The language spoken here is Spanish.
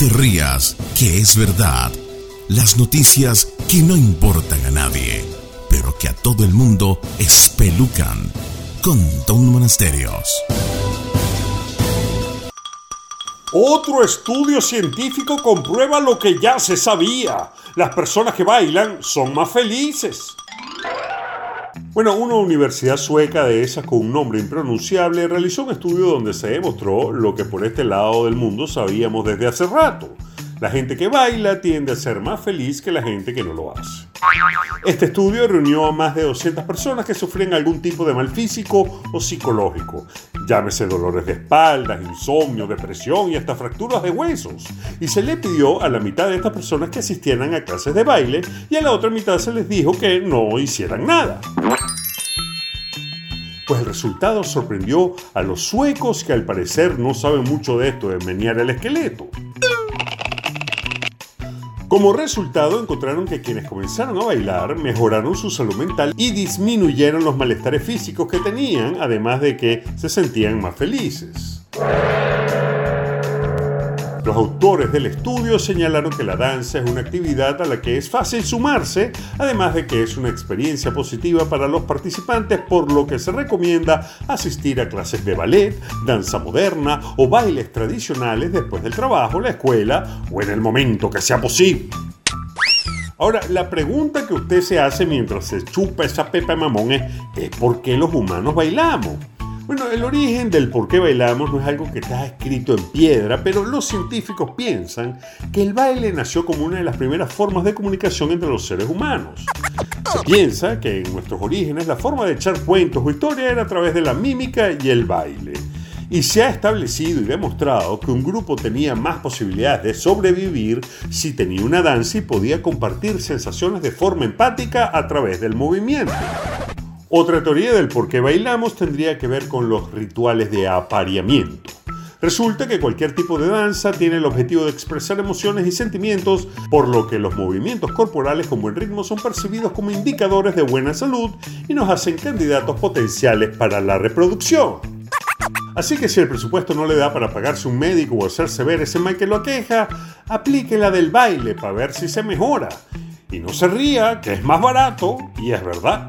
te rías, que es verdad. Las noticias que no importan a nadie, pero que a todo el mundo espelucan. Con Don Monasterios. Otro estudio científico comprueba lo que ya se sabía. Las personas que bailan son más felices. Bueno, una universidad sueca de esas con un nombre impronunciable realizó un estudio donde se demostró lo que por este lado del mundo sabíamos desde hace rato. La gente que baila tiende a ser más feliz que la gente que no lo hace. Este estudio reunió a más de 200 personas que sufren algún tipo de mal físico o psicológico. Llámese dolores de espalda, insomnio, depresión y hasta fracturas de huesos. Y se le pidió a la mitad de estas personas que asistieran a clases de baile y a la otra mitad se les dijo que no hicieran nada. Pues el resultado sorprendió a los suecos que al parecer no saben mucho de esto de menear el esqueleto. Como resultado, encontraron que quienes comenzaron a bailar mejoraron su salud mental y disminuyeron los malestares físicos que tenían, además de que se sentían más felices. Los autores del estudio señalaron que la danza es una actividad a la que es fácil sumarse, además de que es una experiencia positiva para los participantes, por lo que se recomienda asistir a clases de ballet, danza moderna o bailes tradicionales después del trabajo, la escuela o en el momento que sea posible. Ahora, la pregunta que usted se hace mientras se chupa esa pepa de mamón es, ¿es por qué los humanos bailamos? Bueno, el origen del por qué bailamos no es algo que está escrito en piedra, pero los científicos piensan que el baile nació como una de las primeras formas de comunicación entre los seres humanos. Se piensa que en nuestros orígenes la forma de echar cuentos o historia era a través de la mímica y el baile. Y se ha establecido y demostrado que un grupo tenía más posibilidades de sobrevivir si tenía una danza y podía compartir sensaciones de forma empática a través del movimiento. Otra teoría del por qué bailamos tendría que ver con los rituales de apareamiento. Resulta que cualquier tipo de danza tiene el objetivo de expresar emociones y sentimientos, por lo que los movimientos corporales con buen ritmo son percibidos como indicadores de buena salud y nos hacen candidatos potenciales para la reproducción. Así que si el presupuesto no le da para pagarse un médico o hacerse ver ese mal que lo aplique la del baile para ver si se mejora. Y no se ría, que es más barato y es verdad.